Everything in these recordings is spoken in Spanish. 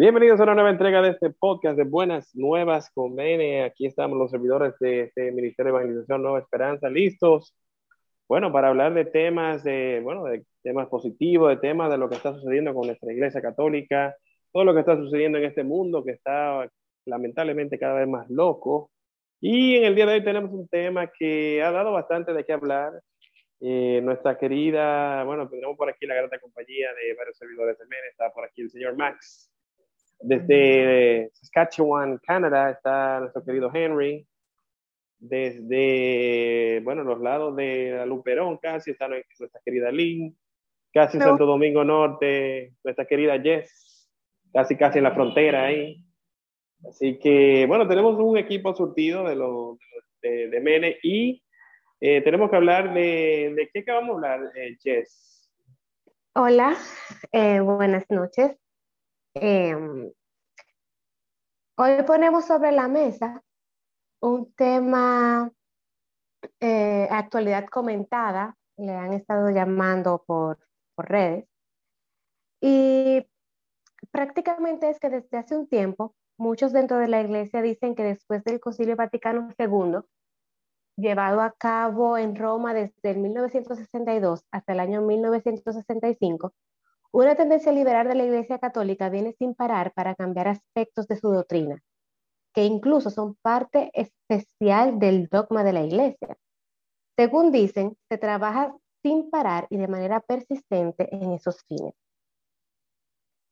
Bienvenidos a una nueva entrega de este podcast de Buenas Nuevas con Bene. Aquí estamos los servidores de este Ministerio de Evangelización Nueva Esperanza listos. Bueno, para hablar de temas de, bueno, de temas positivos, de temas de lo que está sucediendo con nuestra Iglesia Católica, todo lo que está sucediendo en este mundo que está lamentablemente cada vez más loco. Y en el día de hoy tenemos un tema que ha dado bastante de qué hablar. Eh, nuestra querida, bueno, tenemos por aquí la grata compañía de varios servidores de MEN, está por aquí el señor Max. Desde Saskatchewan, Canadá, está nuestro querido Henry. Desde, bueno, los lados de la Luperón casi está nuestra querida Lynn. Casi Santo Domingo Norte, nuestra querida Jess. Casi, casi en la frontera ahí. Así que, bueno, tenemos un equipo surtido de, los de, de Mene y eh, tenemos que hablar de, de qué vamos a hablar, eh, Jess. Hola, eh, buenas noches. Em, hoy ponemos sobre la mesa un tema, actualidad comentada, le han estado llamando por, por redes, y prácticamente es que desde hace un tiempo muchos dentro de la iglesia dicen que después del Concilio Vaticano II, llevado a cabo en Roma desde el 1962 hasta el año 1965, una tendencia liberal de la Iglesia Católica viene sin parar para cambiar aspectos de su doctrina, que incluso son parte especial del dogma de la Iglesia. Según dicen, se trabaja sin parar y de manera persistente en esos fines.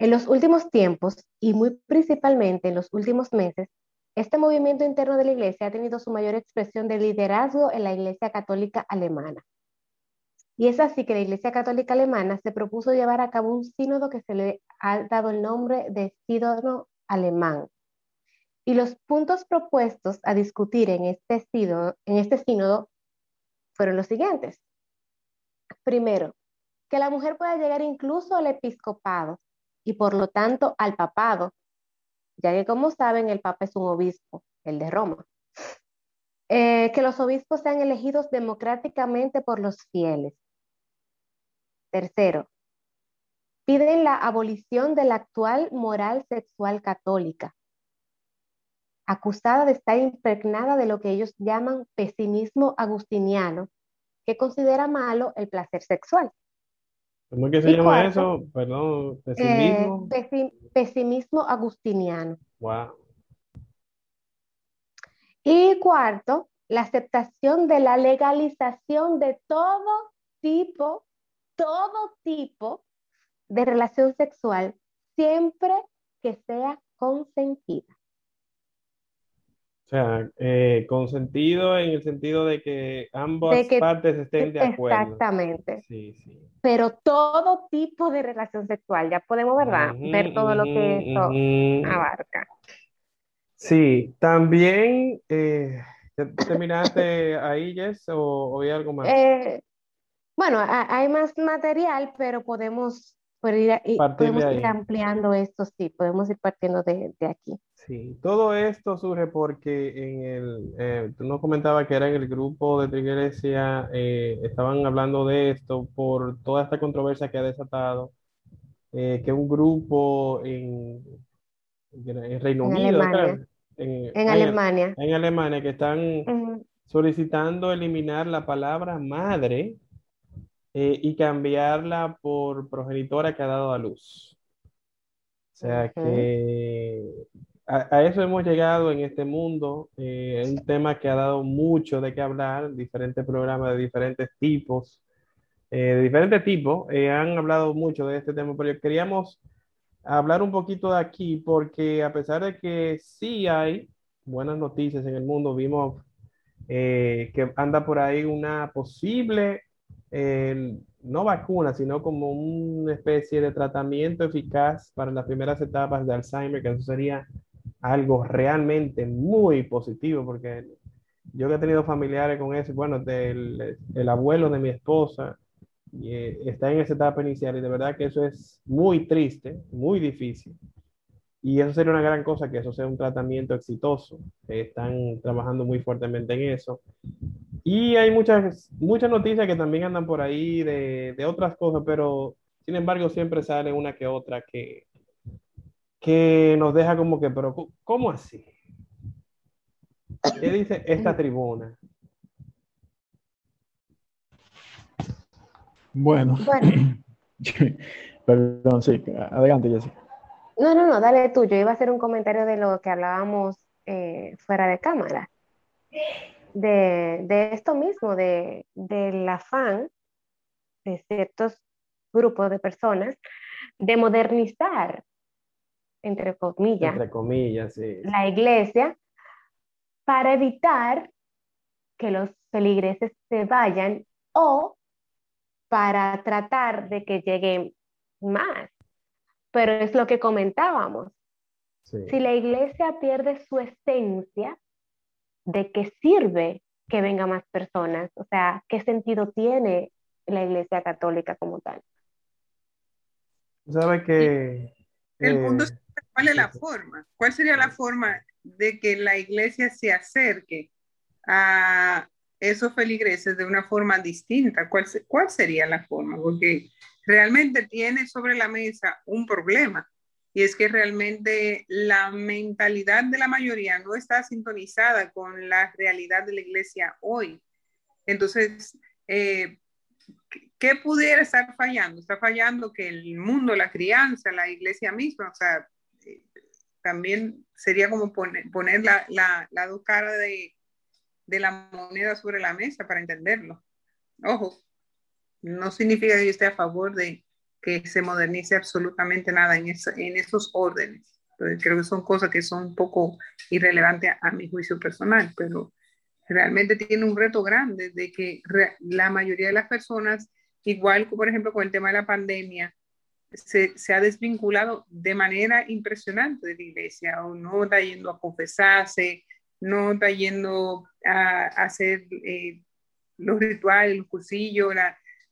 En los últimos tiempos, y muy principalmente en los últimos meses, este movimiento interno de la Iglesia ha tenido su mayor expresión de liderazgo en la Iglesia Católica Alemana. Y es así que la Iglesia Católica Alemana se propuso llevar a cabo un sínodo que se le ha dado el nombre de Sínodo Alemán. Y los puntos propuestos a discutir en este sínodo, en este sínodo fueron los siguientes. Primero, que la mujer pueda llegar incluso al episcopado y por lo tanto al papado, ya que como saben el papa es un obispo, el de Roma. Eh, que los obispos sean elegidos democráticamente por los fieles. Tercero, piden la abolición de la actual moral sexual católica, acusada de estar impregnada de lo que ellos llaman pesimismo agustiniano, que considera malo el placer sexual. ¿Cómo es que se llama eso? Perdón, pesimismo. Eh, pesimismo agustiniano. Wow. Y cuarto, la aceptación de la legalización de todo tipo, todo tipo de relación sexual, siempre que sea consentida. O sea, eh, consentido en el sentido de que ambas partes estén de acuerdo. Exactamente. Sí, sí. Pero todo tipo de relación sexual, ya podemos, ¿verdad? Ver todo lo que eso abarca. Sí, también, eh, ¿terminaste ahí, Jess, o, hay algo más? Eh, bueno, hay más material, pero podemos, ir, podemos ir ampliando esto, sí, podemos ir partiendo de, de aquí. Sí, todo esto surge porque en el, eh, tú nos comentabas que era en el grupo de tu iglesia, eh, estaban hablando de esto por toda esta controversia que ha desatado, eh, que un grupo en, en Reino Unido, en, Alemania. En Alemania, que están solicitando eliminar la palabra madre y cambiarla por progenitora que ha dado a luz. O sea que a, eso hemos llegado en este mundo. Eh, un tema que ha dado mucho de qué hablar, diferentes programas de diferentes tipos, eh, de diferentes tipos, eh, han hablado mucho de este tema, pero queríamos hablar un poquito de aquí porque a pesar de que sí hay buenas noticias en el mundo, vimos que anda por ahí una posible, no vacuna, sino como una especie de tratamiento eficaz para las primeras etapas de Alzheimer, que eso sería algo realmente muy positivo, porque yo que he tenido familiares con eso, bueno, del, el abuelo de mi esposa y, eh, está en esa etapa inicial y de verdad que eso es muy triste, muy difícil. Y eso sería una gran cosa, que eso sea un tratamiento exitoso. Están trabajando muy fuertemente en eso. Y hay muchas, muchas noticias que también andan por ahí de, de otras cosas, pero sin embargo siempre sale una que otra que, que nos deja como que, pero ¿cómo así? ¿Qué dice esta tribuna? Bueno, perdón, sí, adelante, Jessica. No, no, no, dale tú. Yo iba a hacer un comentario de lo que hablábamos eh, fuera de cámara. De, esto mismo, de, del afán de ciertos grupos de personas de modernizar, entre comillas, entre comillas la iglesia para evitar que los feligreses se vayan o para tratar de que lleguen más. Pero es lo que comentábamos. Si la iglesia pierde su esencia, ¿de qué sirve que vengan más personas? O sea, ¿qué sentido tiene la iglesia católica como tal? ¿Sabe que... El punto es cuál es la forma, cuál sería la forma de que la iglesia se acerque a esos feligreses de una forma distinta. ¿Cuál, ¿Cuál sería la forma? Porque realmente tiene sobre la mesa un problema y es que realmente la mentalidad de la mayoría no está sintonizada con la realidad de la iglesia hoy. Entonces, eh, ¿qué pudiera estar fallando? Está fallando que el mundo, la crianza, la iglesia misma, o sea, eh, también sería como poner, poner la, la, dos caras de, de la moneda sobre la mesa para entenderlo. Ojo, no significa que yo esté a favor de que se modernice absolutamente nada en, en esos órdenes. creo que son cosas que son un poco irrelevantes a, mi juicio personal, pero realmente tiene un reto grande de que la mayoría de las personas, igual por ejemplo con el tema de la pandemia, se, se, ha desvinculado de manera impresionante de la iglesia, o no está yendo a confesarse, no está yendo a, hacer eh, los rituales, los cursillos,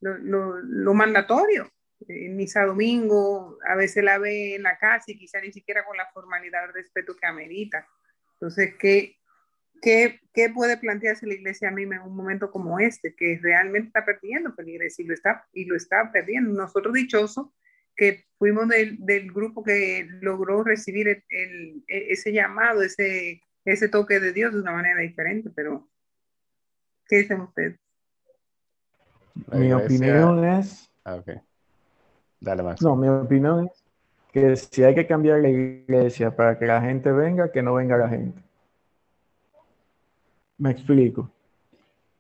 lo, mandatorio. En misa domingo, a veces la ve en la casa y quizá ni siquiera con la formalidad o respeto que amerita. Entonces, ¿qué, qué, qué puede plantearse la iglesia a mí en un momento como este, que realmente está perdiendo feligreses y lo está, y lo está perdiendo? Nosotros dichosos que fuimos del, del, grupo que logró recibir el, ese llamado, ese ese toque de Dios de una manera diferente, pero ¿qué dicen ustedes? Mi opinión es... Ah. Dale. No, mi opinión es que si hay que cambiar la iglesia para que la gente venga, que no venga la gente. Me explico.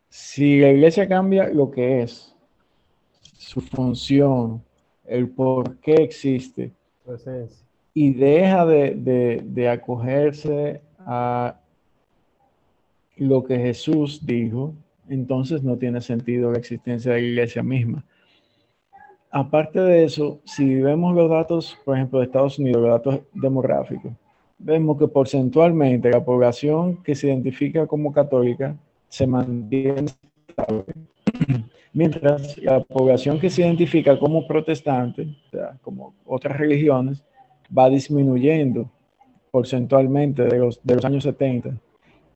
Si la iglesia cambia lo que es, su función, el por qué existe, y deja de, de, de acogerse a lo que Jesús dijo, entonces no tiene sentido la existencia de la iglesia misma. Aparte de eso, si vemos los datos, por ejemplo, de Estados Unidos, los datos demográficos, vemos que porcentualmente la población que se identifica como católica se mantiene estable, mientras la población que se identifica como protestante, o sea, como otras religiones, va disminuyendo porcentualmente de de los años 70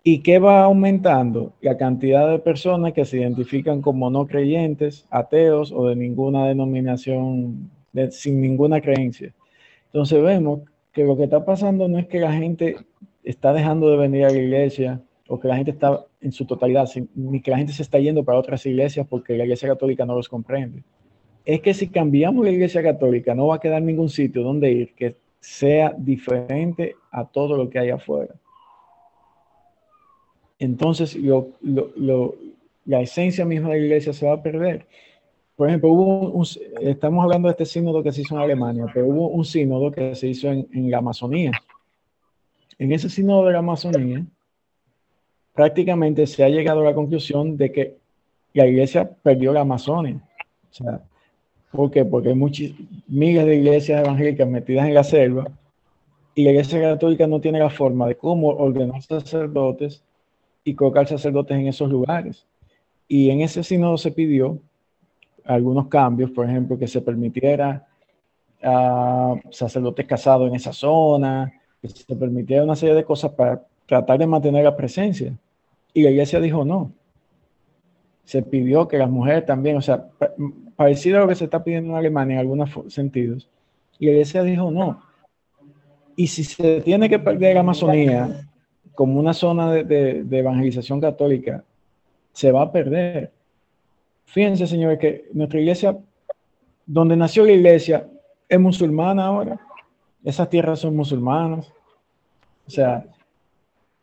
y que va aumentando la cantidad de personas que se identifican como no creyentes, ateos o de ninguna denominación, sin ninguna creencia. Entonces vemos que lo que está pasando no es que la gente está dejando de venir a la iglesia o que la gente está en su totalidad, ni que la gente se está yendo para otras iglesias porque la iglesia católica no los comprende. Es que si cambiamos la iglesia católica no va a quedar ningún sitio donde ir que sea diferente a todo lo que hay afuera. Entonces, la esencia misma de la iglesia se va a perder. Por ejemplo, estamos hablando de este sínodo que se hizo en Alemania, pero hubo un sínodo que se hizo en, en la Amazonía. En ese sínodo de la Amazonía, prácticamente se ha llegado a la conclusión de que la iglesia perdió la Amazonia. O sea, ¿Por qué? Porque hay muchas, miles de iglesias evangélicas metidas en la selva y la iglesia católica no tiene la forma de cómo ordenar sacerdotes y colocar sacerdotes en esos lugares. Y en ese sínodo se pidió algunos cambios, por ejemplo, que se permitiera a sacerdotes casados en esa zona, que se permitiera una serie de cosas para tratar de mantener la presencia. Y la iglesia dijo no. Se pidió que las mujeres también, o sea, parecido a lo que se está pidiendo en Alemania en algunos sentidos. Y la iglesia dijo no. Y si se tiene que perder la Amazonía como una zona de, evangelización católica, se va a perder. Fíjense, señores, que nuestra iglesia, donde nació la iglesia, es musulmana ahora. Esas tierras son musulmanas. O sea,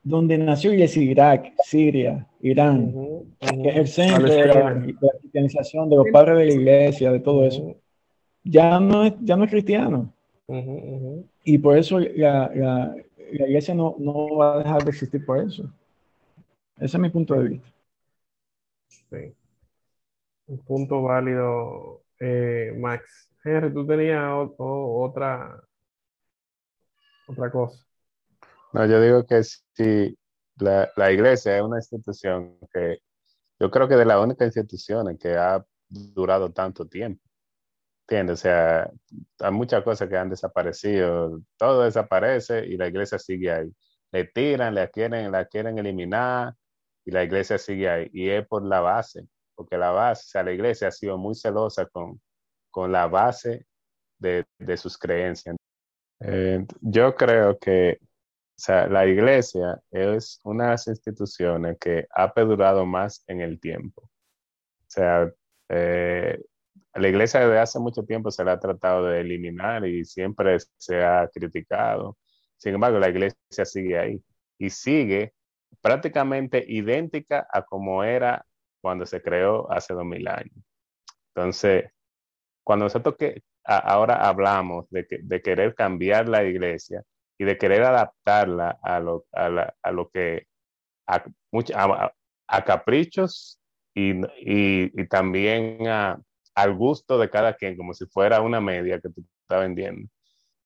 donde nació la iglesia Irak, Siria, Irán, que es el centro de la, cristianización de los padres de la iglesia, de todo eso, ya no es, ya no es cristiano. Y por eso la, la, iglesia no, no, va a dejar de existir por eso. Ese es mi punto de vista. Sí. Un punto válido, eh, Max. Henry, tú tenías otra, otra cosa. No, yo digo que si la, la iglesia es una institución que yo creo que de las únicas instituciones que ha durado tanto tiempo. ¿Entiendes? O sea, hay muchas cosas que han desaparecido, todo desaparece y la iglesia sigue ahí. Le tiran, la quieren, la quieren eliminar y la iglesia sigue ahí. Y es por la base, porque la base, o sea, la iglesia ha sido muy celosa con, con la base de, de sus creencias. Eh, yo creo que o sea, la iglesia es una de las instituciones que ha perdurado más en el tiempo. O sea, eh, la iglesia desde hace mucho tiempo se la ha tratado de eliminar y siempre se ha criticado. Sin embargo, la iglesia sigue ahí y sigue prácticamente idéntica a como era cuando se creó hace dos mil años. Entonces, cuando nosotros que ahora hablamos de, que, de querer cambiar la iglesia y de querer adaptarla a lo, a, a lo que a, a, caprichos y, y, y también a, al gusto de cada quien, como si fuera una media que tú estás vendiendo.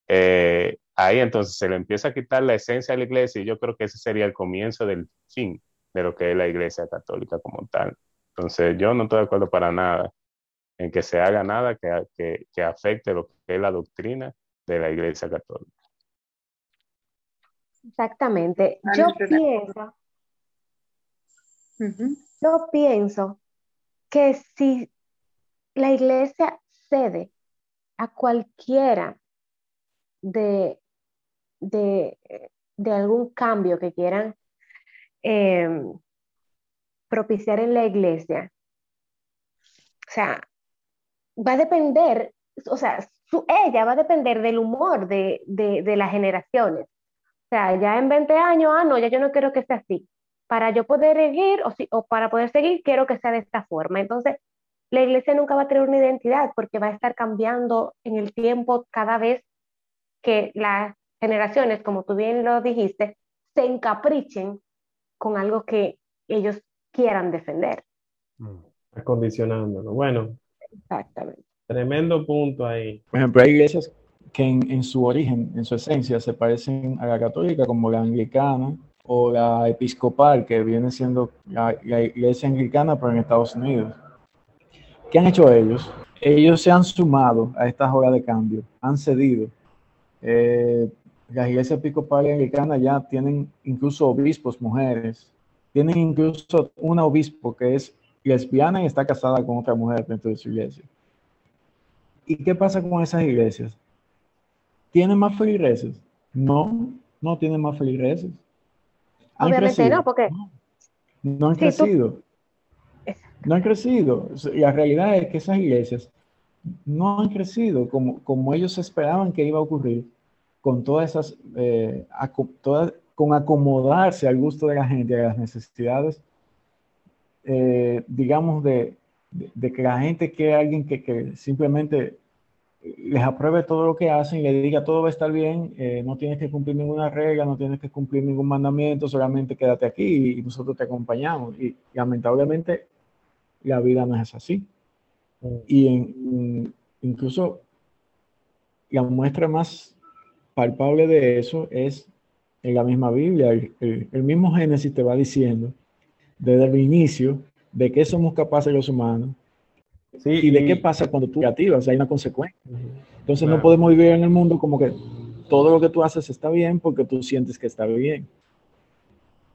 Eh, ahí entonces se le empieza a quitar la esencia de la iglesia y yo creo que ese sería el comienzo del fin de lo que es la iglesia católica como tal. Entonces yo no estoy de acuerdo para nada en que se haga nada que, que, que afecte lo que es la doctrina de la iglesia católica. Exactamente. Yo pienso, yo pienso que si la iglesia cede a cualquiera de, de, algún cambio que quieran em, propiciar en la iglesia. O sea, va a depender, o sea, su, ella va a depender del humor de, de, las generaciones. O sea, ya en 20 años, ah, no, ya yo no quiero que sea así. Para yo poder seguir o, o para poder seguir, quiero que sea de esta forma. Entonces, la iglesia nunca va a tener una identidad porque va a estar cambiando en el tiempo cada vez que las generaciones, como tú bien lo dijiste, se encaprichen con algo que ellos quieran defender. Mm, acondicionándolo. Bueno. Exactamente. Tremendo punto ahí. Por ejemplo, hay iglesias que en, su origen, en su esencia, se parecen a la católica, como la anglicana o la episcopal, que viene siendo la iglesia anglicana, pero en Estados Unidos. ¿Qué han hecho ellos? Ellos se han sumado a esta ola de cambio, han cedido. Eh, las iglesias episcopales anglicanas ya tienen incluso obispos mujeres, tienen incluso una obispo que es lesbiana y está casada con otra mujer dentro de su iglesia. ¿Y qué pasa con esas iglesias? ¿Tienen más feligreses? No, no tienen más feligreses. Obviamente no, porque... No, han crecido no han crecido. La realidad es que esas iglesias no han crecido como, como ellos esperaban que iba a ocurrir con todas esas, eh, con acomodarse al gusto de la gente, a las necesidades, eh, digamos, de, que la gente quiere alguien que, simplemente les apruebe todo lo que hacen y le diga todo va a estar bien, eh, no tienes que cumplir ninguna regla, no tienes que cumplir ningún mandamiento, solamente quédate aquí y nosotros te acompañamos. Y lamentablemente la vida no es así. Mm. Y en, incluso la muestra más palpable de eso es en la misma Biblia. El, mismo Génesis te va diciendo desde el inicio de qué somos capaces los humanos y de qué pasa cuando tú creativas, hay una consecuencia. Entonces no podemos vivir en el mundo como que todo lo que tú haces está bien porque tú sientes que está bien.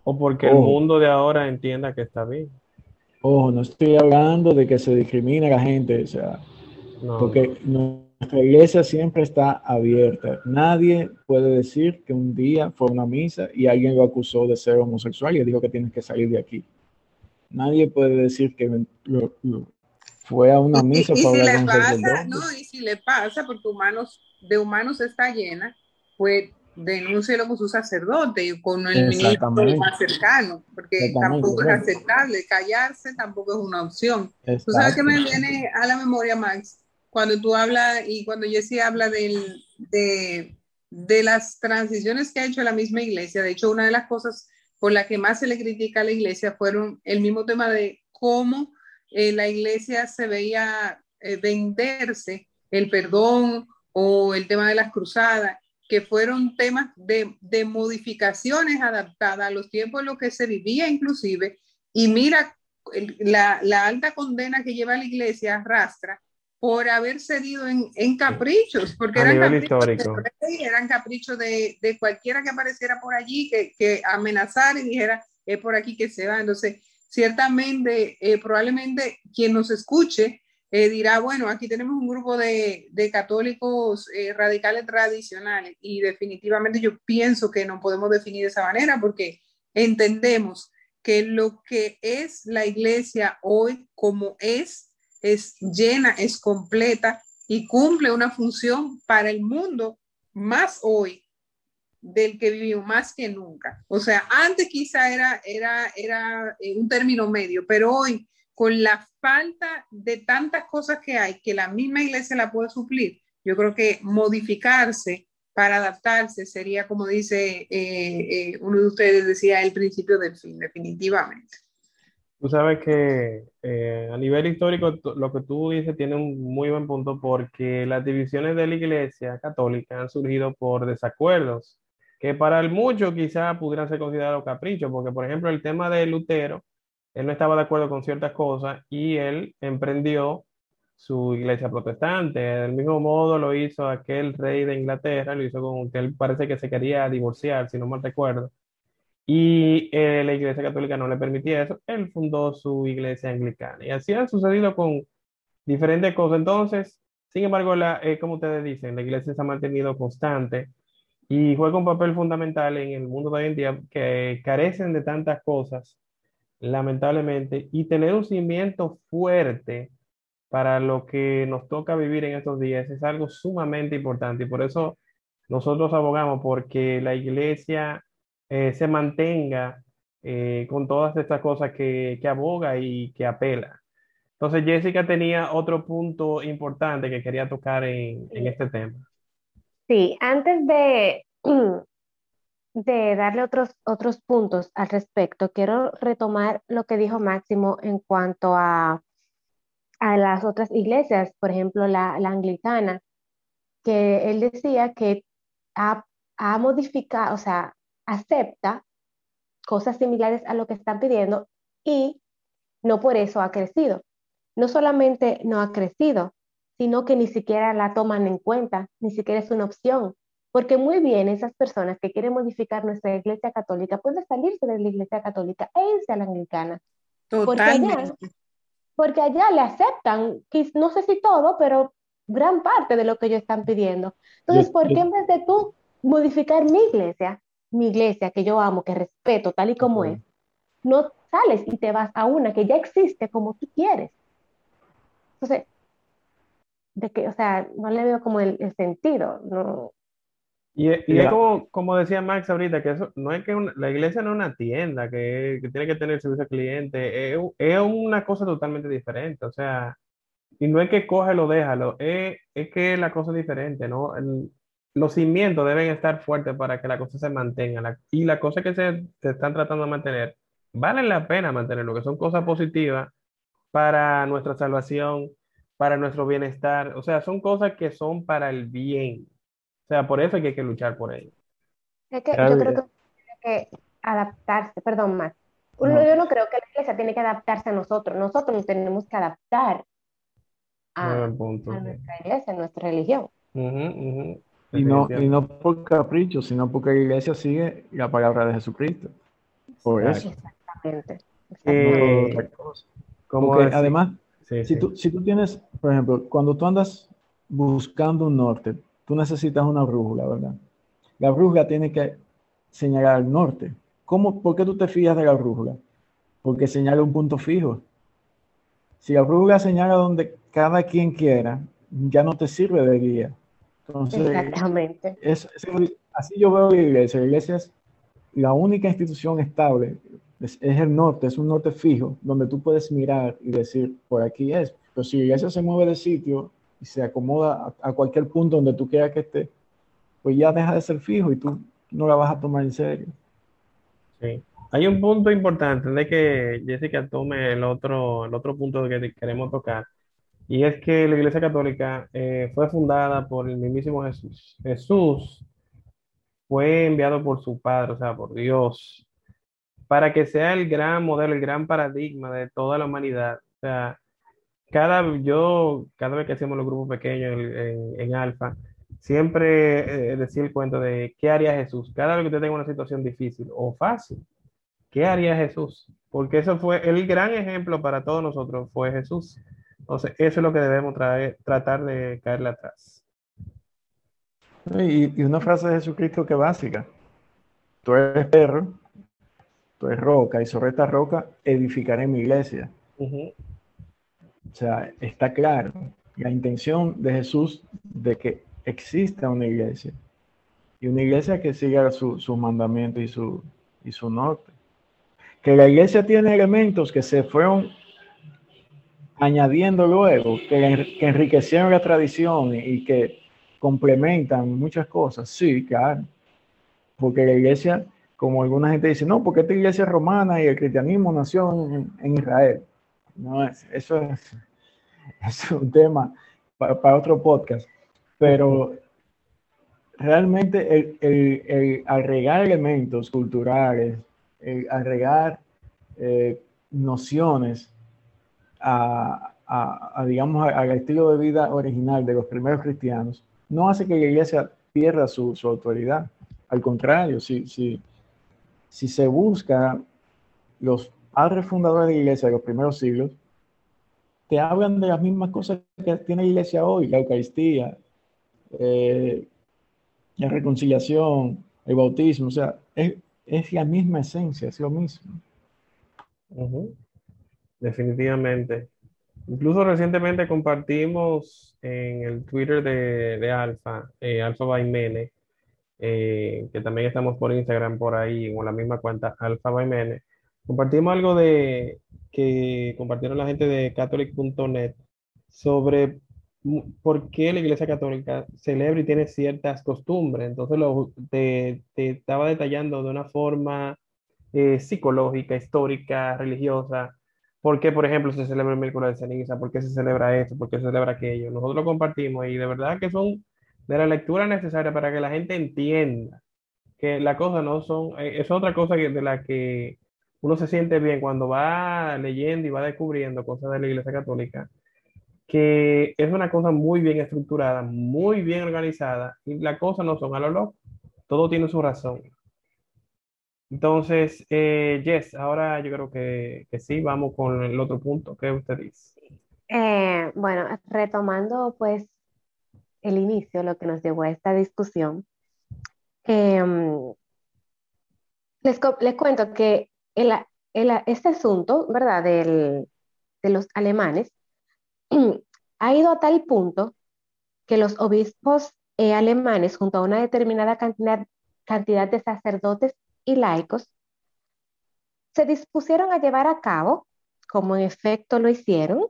O porque el mundo de ahora entienda que está bien. Ojo, no estoy hablando de que se discrimine a la gente, o sea, porque nuestra iglesia siempre está abierta. Nadie puede decir que un día fue una misa y alguien lo acusó de ser homosexual y le dijo que tienes que salir de aquí. Nadie puede decir que fue a una misa y, si le pasa, no, y si le pasa, porque humanos, de humanos está llena, pues denúncielo con su sacerdote y con el ministro más cercano, porque tampoco es aceptable. Callarse tampoco es una opción. Tú sabes que me viene a la memoria, Max, cuando tú hablas y cuando Jesse habla del, de, de las transiciones que ha hecho la misma iglesia. De hecho, una de las cosas por la que más se le critica a la iglesia fueron el mismo tema de cómo eh, la iglesia se veía eh, venderse el perdón o el tema de las cruzadas que fueron temas de, de, modificaciones adaptadas a los tiempos en los que se vivía inclusive. Y mira, la, la alta condena que lleva la iglesia arrastra por haber cedido en, en caprichos, porque eran caprichos, de, eran caprichos de, de, cualquiera que apareciera por allí, que, que amenazara y dijera, es por aquí que se va. Entonces, ciertamente, eh, probablemente quien nos escuche eh, dirá, bueno, aquí tenemos un grupo de, católicos eh, radicales tradicionales y definitivamente yo pienso que no podemos definir de esa manera porque entendemos que lo que es la iglesia hoy como es, es llena, es completa y cumple una función para el mundo más hoy del que vivimos más que nunca. O sea, antes quizá era, era, era eh, un término medio, pero hoy con la falta de tantas cosas que hay que la misma iglesia la puede suplir, yo creo que modificarse para adaptarse sería, como dice eh, eh, uno de ustedes, decía, el principio del fin, definitivamente. Tú sabes que eh, a nivel histórico lo que tú dices tiene un muy buen punto porque las divisiones de la iglesia católica han surgido por desacuerdos que para el mucho quizá pudieran ser considerados caprichos, porque por ejemplo el tema de Lutero él no estaba de acuerdo con ciertas cosas y él emprendió su iglesia protestante. Del mismo modo lo hizo aquel rey de Inglaterra, lo hizo con que él parece que se quería divorciar, si no mal recuerdo. Y eh, la iglesia católica no le permitía eso. Él fundó su iglesia anglicana. Y así ha sucedido con diferentes cosas. Entonces, sin embargo, la, eh, como ustedes dicen, la iglesia se ha mantenido constante y juega un papel fundamental en el mundo de hoy en día que carecen de tantas cosas lamentablemente, y tener un cimiento fuerte para lo que nos toca vivir en estos días es algo sumamente importante y por eso nosotros abogamos porque la iglesia eh, se mantenga eh, con todas estas cosas que, que, aboga y que apela. Entonces Jessica tenía otro punto importante que quería tocar en, en este tema. Sí, antes de de darle otros, otros puntos al respecto, quiero retomar lo que dijo Máximo en cuanto a, a las otras iglesias, por ejemplo, la, anglicana, que él decía que ha, ha, modificado, o sea, acepta cosas similares a lo que están pidiendo y no por eso ha crecido. No solamente no ha crecido, sino que ni siquiera la toman en cuenta, ni siquiera es una opción porque muy bien esas personas que quieren modificar nuestra iglesia católica pueden salirse de la iglesia católica e irse a la anglicana. Totalmente. Porque allá, le aceptan, no sé si todo, pero gran parte de lo que ellos están pidiendo. Entonces, ¿por qué en vez de tú modificar mi iglesia, mi iglesia que yo amo, que respeto tal y como es, no sales y te vas a una que ya existe como tú quieres? Entonces, de que, o sea, no le veo como el, el sentido, no, y, y es como, como, decía Max ahorita, que eso no es que la iglesia no es una tienda que, que tiene que tener servicio al cliente, es, es, una cosa totalmente diferente, o sea, y no es que cógelo, déjalo, es, es que la cosa es diferente, ¿no? los cimientos deben estar fuertes para que la cosa se mantenga, y las cosas que se, se están tratando de mantener, valen la pena mantenerlo, que son cosas positivas para nuestra salvación, para nuestro bienestar, o sea, son cosas que son para el bien o sea, por eso hay que luchar por ello. Es que yo creo que tiene que adaptarse, perdón, más. Yo no creo que la iglesia tiene que adaptarse a nosotros, nosotros nos tenemos que adaptar a, nuestra iglesia, a nuestra religión. Y, no, y no por capricho, sino porque la iglesia sigue la palabra de Jesucristo. Por eso. Exactamente. Eh, como además, si, tú, si tú tienes, por ejemplo, cuando tú andas buscando un norte, tú necesitas una brújula, ¿verdad? La brújula tiene que señalar al norte. ¿Cómo, ¿Por qué tú te fías de la brújula? Porque señala un punto fijo. Si la brújula señala donde cada quien quiera, ya no te sirve de guía. Entonces, Exactamente. así yo veo la iglesia. La iglesia es la única institución estable, es, el norte, es un norte fijo, donde tú puedes mirar y decir, por aquí es. Pero si la iglesia se mueve de sitio y se acomoda a, cualquier punto donde tú quieras que esté, pues ya deja de ser fijo y tú no la vas a tomar en serio. Sí. Hay un punto importante de que Jessica tome el otro, el otro punto que queremos tocar, y es que la Iglesia Católica eh, fue fundada por el mismísimo Jesús. Jesús fue enviado por su Padre, o sea, por Dios, para que sea el gran modelo, el gran paradigma de toda la humanidad. O sea, cada, yo, cada vez que hacemos los grupos pequeños en, en, Alfa, siempre eh, decía el cuento de qué haría Jesús. Cada vez que usted tenga una situación difícil o fácil, ¿qué haría Jesús? Porque eso fue el gran ejemplo para todos nosotros, fue Jesús. Entonces, eso es lo que debemos tratar de caerle atrás. Y, y, una frase de Jesucristo que es básica. Tú eres perro, tú eres roca, y sobre esta roca edificaré mi iglesia. O sea, está claro la intención de Jesús de que exista una iglesia. Y una iglesia que siga sus su mandamientos y su, y su norte. Que la iglesia tiene elementos que se fueron añadiendo luego, que, que enriquecieron la tradición y que complementan muchas cosas. Sí, claro. Porque la iglesia, como alguna gente dice, no, porque esta iglesia es romana y el cristianismo nació en, Israel. No, es, eso es, es un tema para, otro podcast. Pero realmente el, el, el agregar elementos culturales, el agregar eh, nociones a, a, digamos, al estilo de vida original de los primeros cristianos, no hace que la iglesia pierda su, su autoridad. Al contrario, si, si, si se busca los padres fundadores de la iglesia de los primeros siglos, te hablan de las mismas cosas que tiene la iglesia hoy, la Eucaristía, eh, la reconciliación, el bautismo, o sea, es, es, la misma esencia, es lo mismo. Definitivamente. Incluso recientemente compartimos en el Twitter de, de Alfa, eh, Alfa Baimene, eh, que también estamos por Instagram por ahí, con la misma cuenta, Alfa Baimene. Compartimos algo de que compartieron la gente de catholic.net sobre por qué la Iglesia Católica celebra y tiene ciertas costumbres. Entonces lo, te, te estaba detallando de una forma eh, psicológica, histórica, religiosa, ¿Por qué, por ejemplo, se celebra el miércoles de ceniza? ¿Por qué se celebra esto? ¿Por qué se celebra aquello? Nosotros lo compartimos y de verdad que son de la lectura necesaria para que la gente entienda que la cosa no son, eh, es otra cosa de la que uno se siente bien cuando va leyendo y va descubriendo cosas de la Iglesia Católica, que es una cosa muy bien estructurada, muy bien organizada y las cosas no son a lo loco, todo tiene su razón. Entonces, eh, Jess, ahora yo creo que, sí, vamos con el otro punto. ¿Qué usted dice? Eh, bueno, retomando pues el inicio, lo que nos llevó a esta discusión, em, les, cuento que este asunto, ¿verdad?, de los alemanes, ha ido a tal punto que los obispos eh, alemanes, junto a una determinada cantidad, cantidad de sacerdotes y laicos se dispusieron a llevar a cabo, como en efecto lo hicieron,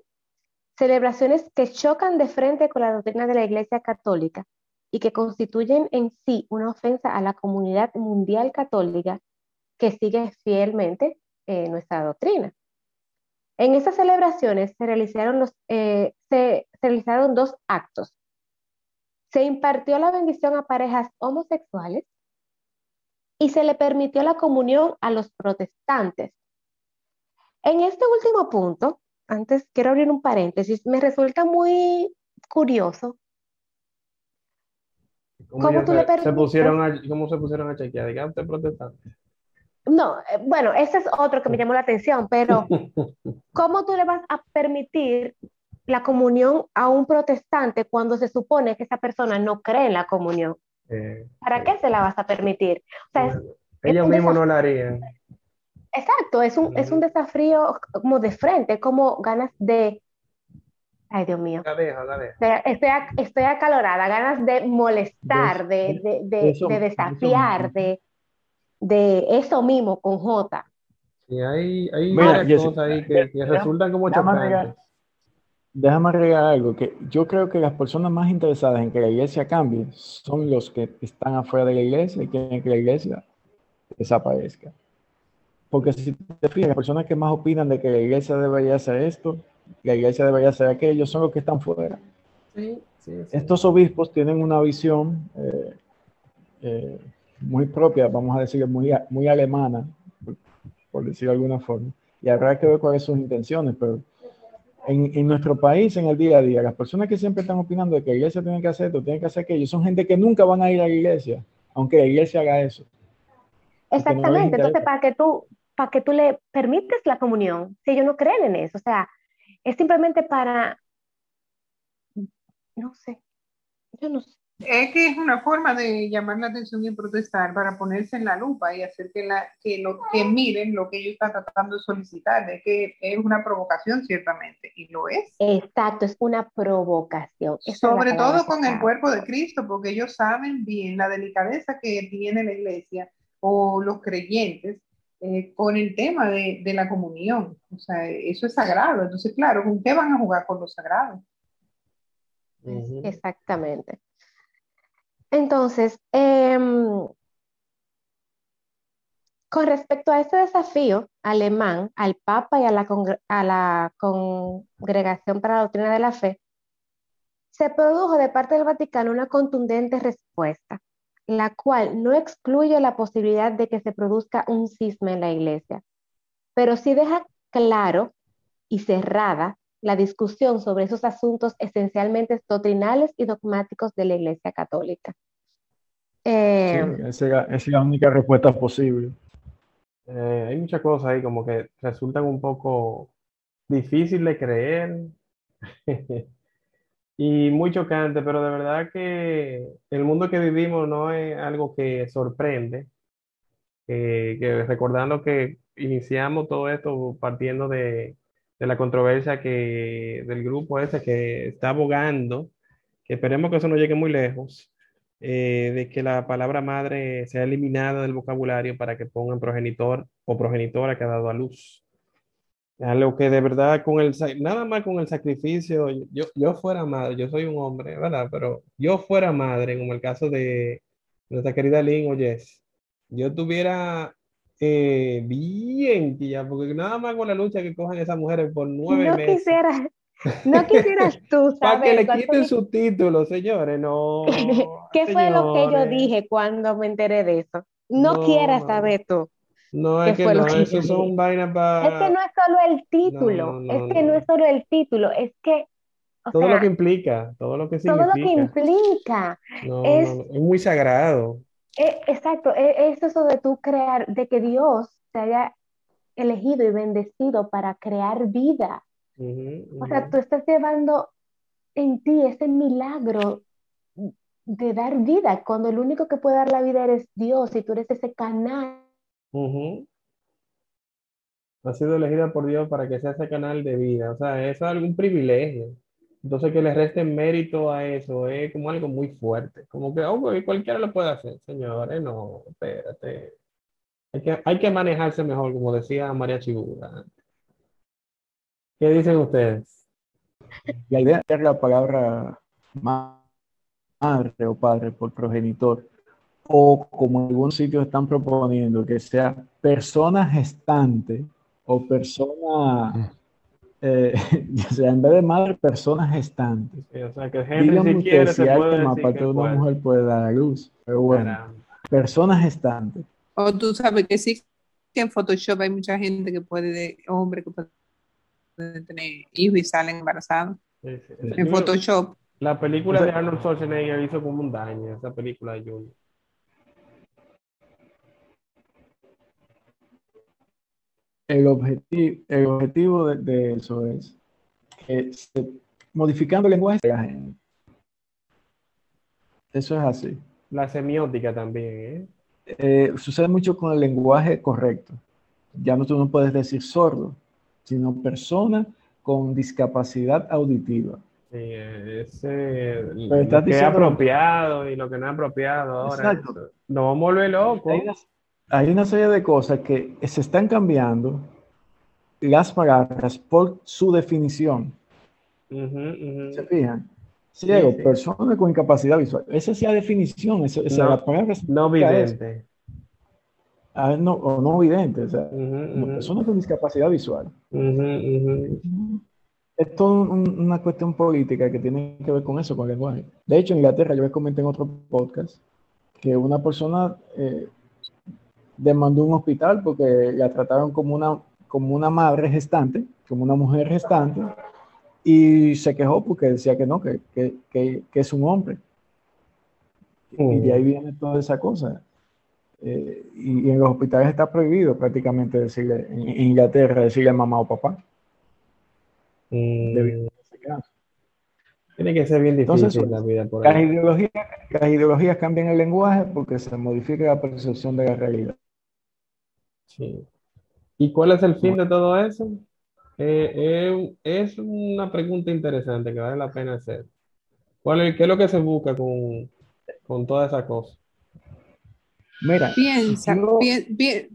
celebraciones que chocan de frente con la doctrina de la Iglesia Católica y que constituyen en sí una ofensa a la comunidad mundial católica que sigue fielmente eh, nuestra doctrina. En esas celebraciones se realizaron, los, eh, se realizaron dos actos. Se impartió la bendición a parejas homosexuales y se le permitió la comunión a los protestantes. En este último punto, antes quiero abrir un paréntesis, me resulta muy curioso. ¿Cómo, tú le se pusieron a, ¿Cómo se pusieron a chequear? Protestante. No, eh, bueno, ese es otro que me llamó la atención, pero ¿cómo tú le vas a permitir la comunión a un protestante cuando se supone que esa persona no cree en la comunión? Eh, ¿Para qué se la vas a permitir? ellos mismos no la harían. Exacto, es un, es un desafío como de frente, como ganas de... Ay, Dios mío. La. Estoy, estoy acalorada, ganas de molestar, de, de, de, desafiar, de, de eso mismo con J. Sí, hay, hay varias cosas ahí que, resultan como chocantes. Déjame agregar algo, que yo creo que las personas más interesadas en que la iglesia cambie son los que están afuera de la iglesia y quieren que la iglesia desaparezca. Porque si te fijas, las personas que más opinan de que la iglesia debería hacer esto, la iglesia debería hacer aquello, son los que están fuera. Estos obispos tienen una visión eh, eh, muy propia, vamos a decir, muy, muy alemana, por, decir de alguna forma, y habrá que ver cuáles son sus intenciones, pero en, nuestro país, en el día a día, las personas que siempre están opinando de que la iglesia tiene que hacer esto, tiene que hacer aquello, son gente que nunca van a ir a la iglesia, aunque la iglesia haga eso. Exactamente, entonces para que tú, para que tú le permites la comunión, si ellos no creen en eso, o sea, es simplemente para, no sé, yo no sé. Es que es una forma de llamar la atención y protestar para ponerse en la lupa y hacer que, la, que, lo, que miren lo que ellos están tratando de solicitar. Es que es una provocación, ciertamente, y lo es. Exacto, es una provocación. Sobre todo con el cuerpo de Cristo, porque ellos saben bien la delicadeza que tiene la iglesia o los creyentes eh, con el tema de, de la comunión. O sea, eso es sagrado. Entonces, claro, ¿con qué van a jugar con lo sagrado? Exactamente. Entonces, em, con respecto a este desafío alemán al Papa y a la, a la Congregación para la Doctrina de la Fe, se produjo de parte del Vaticano una contundente respuesta, la cual no excluye la posibilidad de que se produzca un cisma en la Iglesia, pero sí deja claro y cerrada la discusión sobre esos asuntos esencialmente doctrinales y dogmáticos de la Iglesia Católica. Eh, esa, es la única respuesta posible. Eh, hay muchas cosas ahí como que resultan un poco difícil de creer y muy chocante, pero de verdad que el mundo que vivimos no es algo que sorprende. que recordando que iniciamos todo esto partiendo de, de la controversia que del grupo ese que está abogando, que esperemos que eso no llegue muy lejos, eh, de que la palabra madre sea eliminada del vocabulario para que pongan progenitor o progenitora que ha dado a luz. Algo que de verdad, con el, nada más con el sacrificio, yo, yo fuera madre, yo soy un hombre, ¿verdad? Pero yo fuera madre, como el caso de nuestra querida Lynn o Jess, yo tuviera eh, bien, ya, porque nada más con la lucha que cogen esas mujeres por nueve no meses. Quisiera, no quisieras tú saber. Para que le quiten su título, señores, no. ¿Qué fue lo que yo dije cuando me enteré de eso? No, quieras saber tú. No, es que no, eso son vainas para... Es que no es solo el título, es que no. es solo el título, es que... todo lo que implica, todo lo que significa. Todo lo que implica. es, es muy sagrado. Eh, exacto, e, es eso de tú crear, de que Dios te haya elegido y bendecido para crear vida. O sea, tú estás llevando en ti ese milagro de dar vida, cuando el único que puede dar la vida eres Dios y tú eres ese canal. Ha sido elegida por Dios para que sea ese canal de vida. O sea, es algún privilegio. Entonces que le resten mérito a eso es como algo muy fuerte. Como que oh, cualquiera lo puede hacer, señores. No, espérate. Hay que, hay que manejarse mejor, como decía María Chigura. ¿Qué dicen ustedes? La idea de la palabra madre o padre por progenitor, o como en algunos sitios están proponiendo, que sea persona gestante o persona eh, o sea, en vez de madre, personas gestantes. o sea, que Henry, si quiere, se puede tema, para que una mujer puede dar a luz. Pero bueno, personas gestantes. O tú sabes que sí, que en Photoshop hay mucha gente que puede, hombre que puede tener hijos y salen embarazados. En Photoshop. La película de Arnold Schwarzenegger hizo como un daño, esa película de Junior. El objetivo, el objetivo de, eso es que se modificando el lenguaje de la gente. Eso es así. La semiótica también, ¿eh? ¿eh? sucede mucho con el lenguaje correcto. Ya no tú no puedes decir sordo, sino persona con discapacidad auditiva. Sí, ese, lo que es apropiado y lo que no es apropiado ahora. Exacto. No vamos a volver locos. Hay, una serie de cosas que se están cambiando las palabras por su definición. ¿Se fijan? Ciego, persona con incapacidad visual. Esa es la definición. Esa, no, la palabra no vidente. Ah, no, o no vidente. O sea, persona con discapacidad visual. Es toda una cuestión política que tiene que ver con eso, con el lenguaje. De hecho, en Inglaterra, yo les comenté en otro podcast que una persona eh, demandó un hospital porque la trataron como una, como una madre gestante, como una mujer gestante, y se quejó porque decía que no, que, que, que, es un hombre. Y de ahí viene toda esa cosa. Eh, y, en los hospitales está prohibido prácticamente decirle, en, Inglaterra, decirle mamá o papá. Mm. Tiene que ser bien difícil la vida por las Ideologías, las ideologías cambian el lenguaje porque se modifica la percepción de la realidad. Sí. ¿Y cuál es el fin de todo eso? Eh, eh, es una pregunta interesante que vale la pena hacer. ¿Cuál es, ¿Qué es lo que se busca con, con toda esa cosa? Mira, piensa,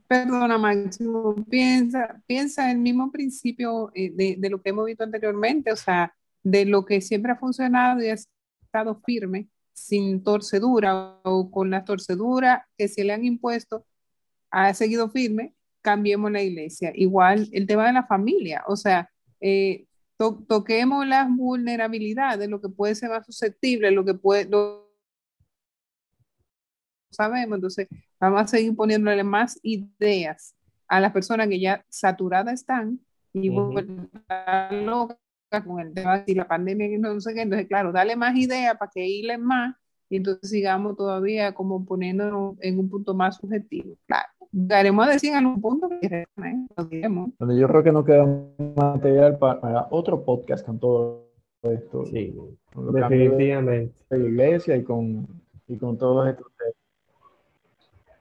perdona Máximo, piensa, piensa el mismo principio eh, de, de, lo que hemos visto anteriormente, o sea, de lo que siempre ha funcionado y ha estado firme, sin torcedura o con la torcedura que se le han impuesto, ha seguido firme cambiemos la iglesia. Igual el tema de la familia, o sea, eh, toquemos las vulnerabilidades, lo que puede ser más susceptible, lo que puede... Lo sabemos, entonces vamos a seguir poniéndole más ideas a las personas que ya saturadas están y uh loca con el tema de la pandemia que no sé qué, entonces claro, dale más ideas para que hilen más y entonces sigamos todavía como poniéndonos en un punto más subjetivo, claro daremos a decir en algún punto que Donde yo creo que no queda material para, otro podcast con todo esto. Sí, definitivamente. De la iglesia y con, y con todos estos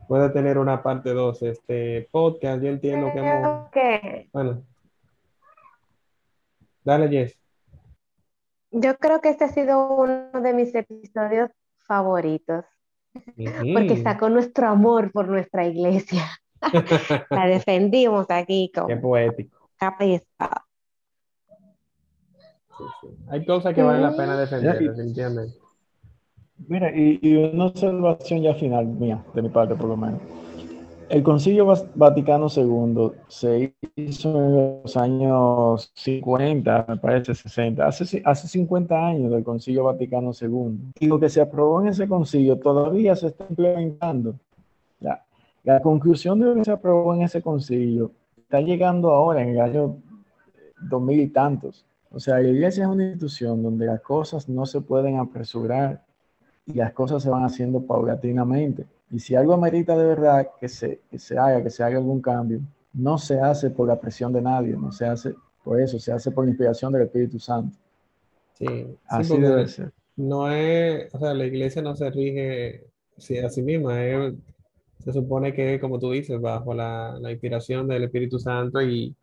Puede tener una parte 2 este podcast. Yo entiendo que hemos... Bueno. Dale, Jess. Yo creo que este ha sido uno de mis episodios favoritos porque sacó nuestro amor por nuestra iglesia. la defendimos aquí como Qué poético. Cabeza. Hay cosas que valen la pena defender, definitivamente. Mira, y, y, una observación ya final mía, de mi parte por lo menos. El Concilio Vaticano II se hizo en los años 50, me parece 60, hace, hace 50 años del Concilio Vaticano II. Y lo que se aprobó en ese concilio todavía se está implementando. La, la conclusión de lo que se aprobó en ese concilio está llegando ahora en el año 2000 y tantos. O sea, la iglesia es una institución donde las cosas no se pueden apresurar y las cosas se van haciendo paulatinamente. Y si algo amerita de verdad que se, que se haga, que se haga algún cambio, no se hace por la presión de nadie, no se hace por eso, se hace por la inspiración del Espíritu Santo. Sí, así debe ser. No es, o sea, la iglesia no se rige a sí misma, se supone que, como tú dices, bajo la, la inspiración del Espíritu Santo y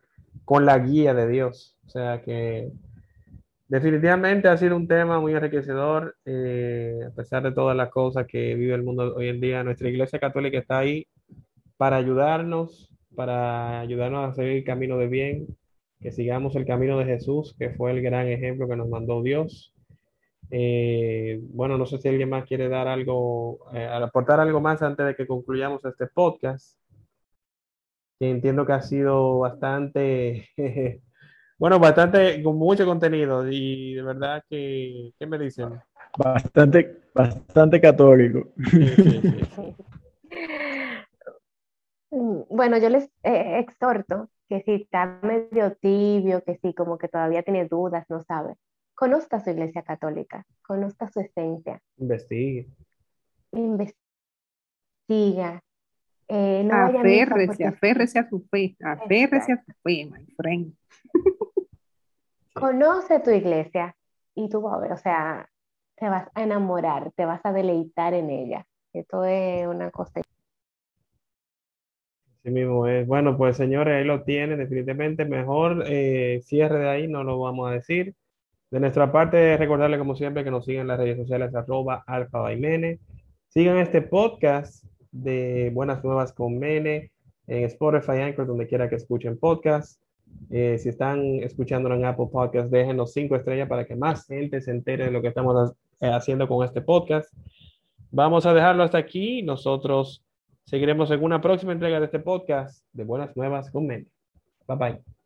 con la guía de Dios. O sea que Definitivamente ha sido un tema muy enriquecedor, eh, a pesar de todas las cosas que vive el mundo hoy en día. Nuestra Iglesia Católica está ahí para ayudarnos, para ayudarnos a seguir el camino de bien, que sigamos el camino de Jesús, que fue el gran ejemplo que nos mandó Dios. Eh, bueno, no sé si alguien más quiere dar algo, eh, aportar algo más antes de que concluyamos este podcast, que entiendo que ha sido bastante Bueno, bastante, con mucho contenido y de verdad que, ¿qué me dicen? Bastante, bastante católico. Bueno, yo les eh, exhorto que si está medio tibio, que si como que todavía tiene dudas, no sabe, conozca su iglesia católica, conozca su esencia. Investigue. Investiga. Eh, no aférrese, aférrese a su fe, aférrese a su fe, my friend. Conoce tu iglesia, y tú vas a ver, o sea, te vas a enamorar, te vas a deleitar en ella. Esto es una cosa. Así mismo es. Bueno, pues señores, ahí lo tienen, definitivamente mejor eh, cierre de ahí, no lo vamos a decir. De nuestra parte, recordarle como siempre que nos sigan en las redes sociales arroba alfa. Sigan este podcast de Buenas Nuevas con Mene en Spotify, Anchor, donde quiera que escuchen podcast. Eh, si están escuchándolo en Apple Podcast, déjenos cinco estrellas para que más gente se entere de lo que estamos eh, haciendo con este podcast. Vamos a dejarlo hasta aquí. Nosotros seguiremos en una próxima entrega de este podcast de Buenas Nuevas con Mene. Bye bye.